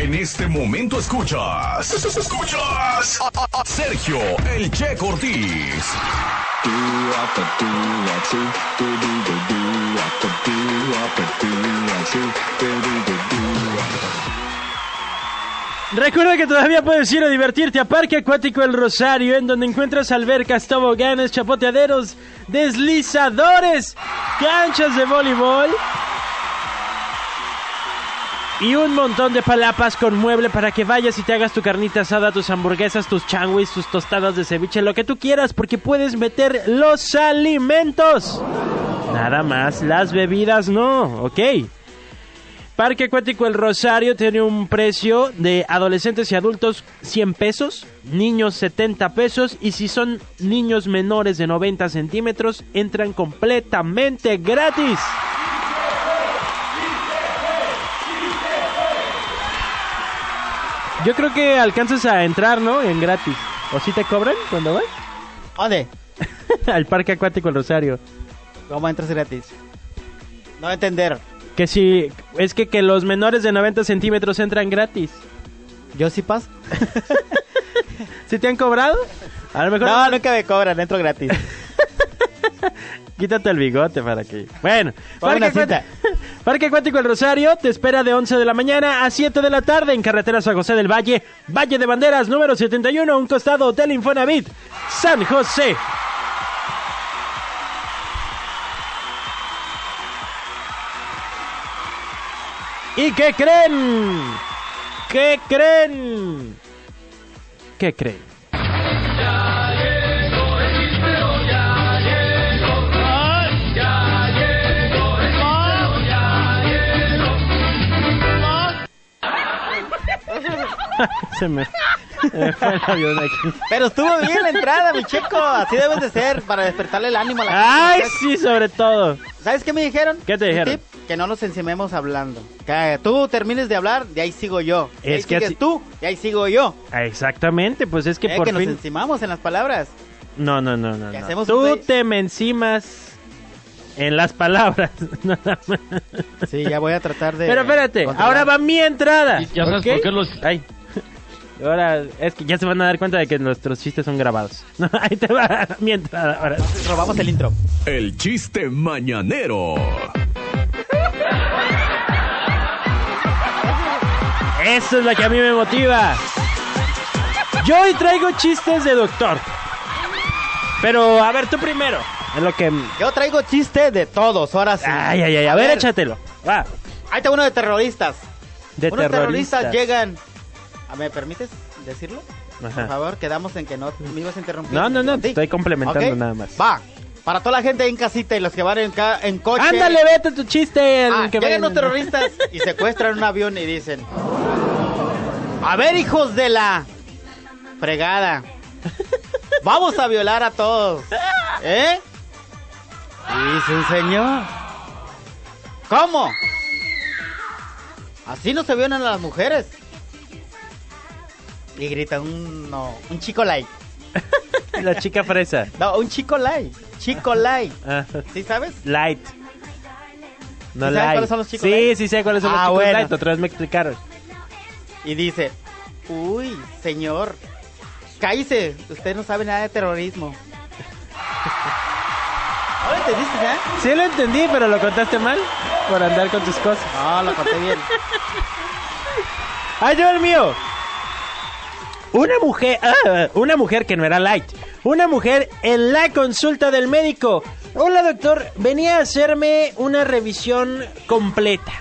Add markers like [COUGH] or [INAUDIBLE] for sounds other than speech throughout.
En este momento escuchas. Escuchas Sergio El Che Cortés. Recuerda que todavía puedes ir a divertirte a Parque Acuático El Rosario, en donde encuentras albercas, toboganes, chapoteaderos, deslizadores, canchas de voleibol y un montón de palapas con mueble para que vayas y te hagas tu carnita asada, tus hamburguesas, tus changuis, tus tostadas de ceviche, lo que tú quieras, porque puedes meter los alimentos. Nada más, las bebidas no, ¿ok? Parque Acuático El Rosario tiene un precio de adolescentes y adultos 100 pesos, niños 70 pesos y si son niños menores de 90 centímetros entran completamente gratis. Yo creo que alcanzas a entrar, ¿no? En gratis. ¿O si te cobran cuando vas? ¿Dónde? [LAUGHS] Al Parque Acuático El Rosario. ¿Cómo entras gratis? No voy a entender. Que si... Es que, que los menores de 90 centímetros entran gratis. ¿Yo sí paso? [LAUGHS] ¿Sí te han cobrado? A lo mejor... No, nunca me cobran, entro gratis. [LAUGHS] Quítate el bigote para que... Bueno, una Acuático- Parque Acuático El Rosario te espera de 11 de la mañana a 7 de la tarde en carretera San José del Valle, Valle de Banderas, número 71, un costado Hotel Infonavit, San José. ¿Y qué creen? ¿Qué creen? ¿Qué creen? Se [LAUGHS] me, se me fue el avión aquí. Pero estuvo bien la entrada, mi checo. Así debes de ser, para despertarle el ánimo a la ¡Ay, gente. sí, sobre todo! ¿Sabes qué me dijeron? ¿Qué te dijeron? tip, que no nos encimemos hablando. Que tú termines de hablar, de ahí sigo yo. De Es ahí que sigues así- tú, de ahí sigo yo. Exactamente, pues es que Eh, por que nos fin... encimamos en las palabras. No, no, no, no. Que no. Tú te me encimas en las palabras. [LAUGHS] Sí, ya voy a tratar de... Pero espérate, controlar. ahora va mi entrada. Y ya sabes ¿ok? por qué los- Ay. Ahora, es que ya se van a dar cuenta de que nuestros chistes son grabados. [LAUGHS] Ahí te va [LAUGHS] mi entrada. Ahora. Robamos el intro. El chiste mañanero. Eso es lo que a mí me motiva. Yo hoy traigo chistes de doctor. Pero, a ver, tú primero. En lo que... Yo traigo chiste de todos, ahora sí. Ay, ay, ay. A, ver, échatelo. Va. Ahí está uno de terroristas. De Unos terroristas terroristas. llegan... ¿Ah, ¿Me permites decirlo? Ajá. Por favor, quedamos en que no me ibas a interrumpir. No, no, no, te estoy complementando nada más. Va. Para toda la gente en casita y los que van en, ca- en coche. Ándale, vete tu chiste. Ah, que llegan los terroristas y secuestran un avión y dicen: A ver, hijos de la fregada, vamos a violar a todos. ¿Eh? Y dice un señor: ¿Cómo? Así no se violan a las mujeres. Y grita un, no, un chico light. [LAUGHS] La chica fresa. No, un chico light. Chico light. Ah, ¿Sí sabes? light. No ¿Sí sabes light. cuáles son los chicos sí, light? sí sé cuáles son Ah, los chicos bueno. light. Otra vez me explicaron. Y dice, uy, señor, cállese, usted no sabe nada de terrorismo. [LAUGHS] ¿No lo entendiste, eh? Sí lo entendí, pero lo contaste mal por andar con tus cosas. No, lo conté bien. [LAUGHS] ¡Ay, yo el mío! Una mujer, ah, una mujer que no era light. Una mujer en la consulta del médico. Hola doctor, venía a hacerme una revisión completa.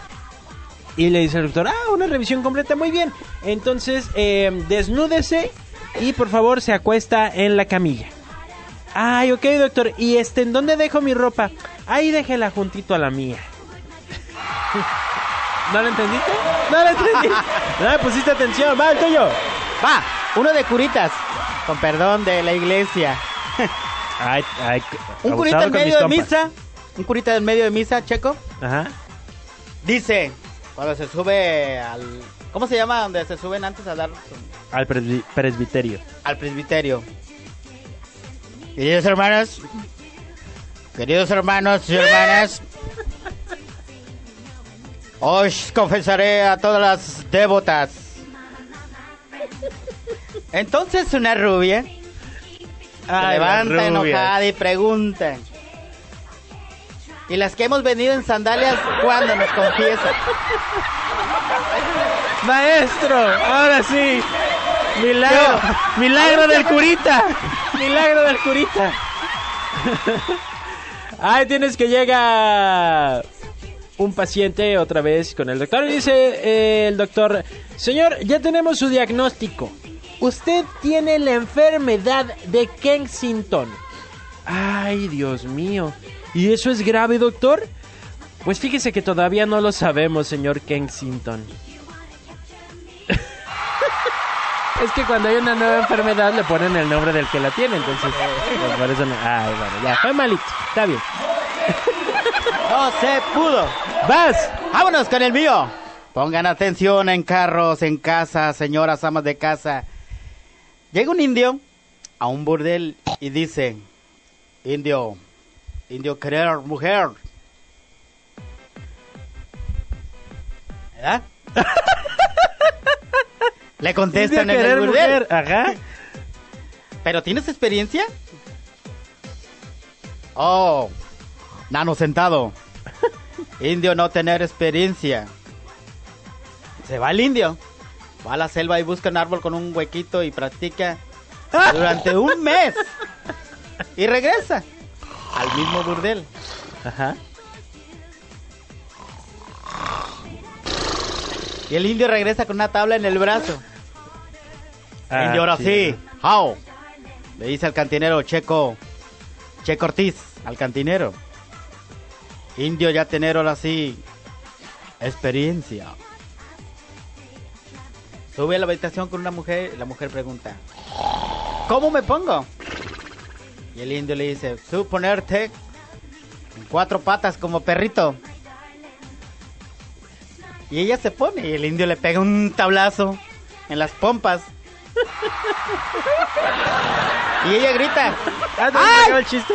Y le dice el doctor, ah, una revisión completa, muy bien. Entonces, eh, desnúdese y por favor se acuesta en la camilla. Ay, ok doctor, ¿y este en dónde dejo mi ropa? Ahí déjela juntito a la mía. [LAUGHS] ¿No lo entendiste? No lo entendí. No me [LAUGHS] pusiste atención, va el tuyo. Va, uno de curitas, con perdón de la iglesia. Ay, ay, Un curita en medio de misa, un curita en medio de misa, checo, Ajá. dice, cuando se sube al... ¿Cómo se llama donde se suben antes a dar su- Al presbi- presbiterio. al presbiterio. Queridos hermanos, queridos hermanos y hermanas, [LAUGHS] hoy confesaré a todas las devotas Entonces una rubia levanta rubias. enojada y pregunta. Y las que hemos venido en sandalias, ¿cuándo nos confiesan? [LAUGHS] Maestro, ahora sí. Milagro, milagro del curita. Milagro del curita. Ay, tienes que llega un paciente otra vez con el doctor y dice eh, el doctor, señor, ya tenemos su diagnóstico. Usted tiene la enfermedad de Kensington. Ay, Dios mío. ¿Y eso es grave, doctor? Pues fíjese que todavía no lo sabemos, señor Kensington. [LAUGHS] Es que cuando hay una nueva enfermedad le ponen el nombre del que la tiene, entonces pues, por eso no- Ay, bueno, ya, fue malito, está bien. [LAUGHS] No se pudo. ¡Vas! Vámonos con el mío. Pongan atención en carros, en casa, señoras amas de casa. Llega un indio a un burdel y dice, indio, indio querer mujer. ¿Verdad? [LAUGHS] Le contestan en el burdel. mujer, Ajá. [LAUGHS] ¿Pero tienes experiencia? Oh, nano sentado. [LAUGHS] Indio no tener experiencia. Se va el indio. Va a la selva y busca un árbol con un huequito y practica durante un mes. Y regresa al mismo burdel. Ajá. Y el indio regresa con una tabla en el brazo. Ah, indio, ahora sí. How. Le dice al cantinero Checo. Checo Ortiz, al cantinero. Indio ya tener ahora sí. Experiencia. Sube a la habitación con una mujer y la mujer pregunta. ¿Cómo me pongo? Y el indio le dice, tú ponerte en cuatro patas como perrito. Y ella se pone y el indio le pega un tablazo en las pompas. [LAUGHS] y ella grita, Ah, ¿te ¡Ay! el chiste?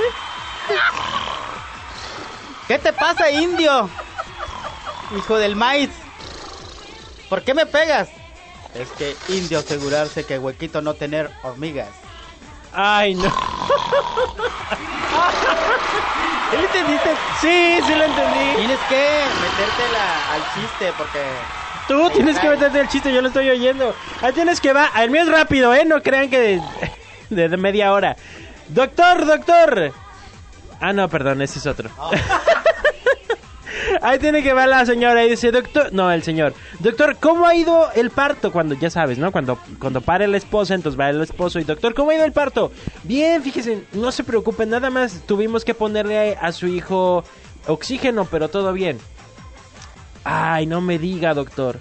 ¿qué te pasa indio? Hijo del maíz. ¿Por qué me pegas? Es que indio asegurarse que huequito no tener hormigas. Ay, no. [LAUGHS] ¿Sí entendiste? Sí, sí lo entendí. Tienes que metértela al chiste porque... Tú tienes que meterte el chiste, yo lo estoy oyendo. Ahí tienes que va. El mío es rápido, ¿eh? No crean que de, de media hora. Doctor, doctor. Ah, no, perdón, ese es otro. Ahí tiene que va la señora y dice, doctor, no, el señor, doctor, ¿cómo ha ido el parto? Cuando, ya sabes, ¿no? Cuando, cuando pare la esposa, entonces va el esposo y, doctor, ¿cómo ha ido el parto? Bien, fíjese, no se preocupen, nada más tuvimos que ponerle a su hijo oxígeno, pero todo bien. Ay, no me diga, doctor.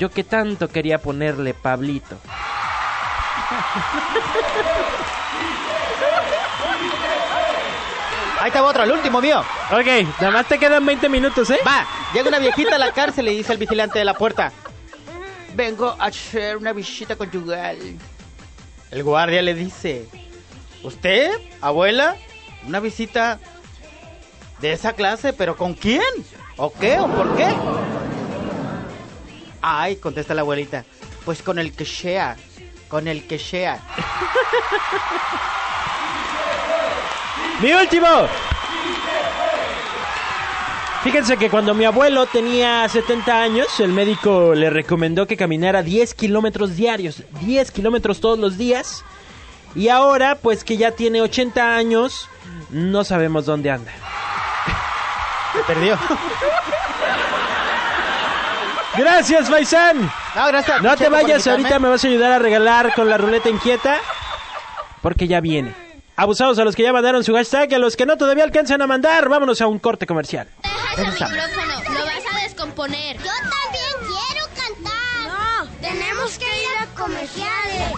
Yo que tanto quería ponerle Pablito. [LAUGHS] Ahí está otro, el último mío. Ok, nada más te quedan 20 minutos, ¿eh? Va, llega una viejita a la cárcel y le dice al vigilante de la puerta. Vengo a hacer una visita conyugal. El guardia le dice, ¿usted, abuela? Una visita de esa clase, pero ¿con quién? ¿O qué? ¿O por qué? Ay, contesta la abuelita, pues con el que sea, con el que sea. [LAUGHS] ¡Mi último! Fíjense que cuando mi abuelo tenía 70 años, el médico le recomendó que caminara 10 kilómetros diarios, 10 kilómetros todos los días. Y ahora, pues que ya tiene 80 años, no sabemos dónde anda. Se perdió. Gracias, Faisán. No, gracias. No te vayas, ahorita me vas a ayudar a regalar con la ruleta inquieta. Porque ya viene. Abusados a los que ya mandaron su hashtag y a los que no todavía alcanzan a mandar. Vámonos a un corte comercial. Deja ese micrófono, lo vas a descomponer. Yo también quiero cantar. No, tenemos que ir a comerciales.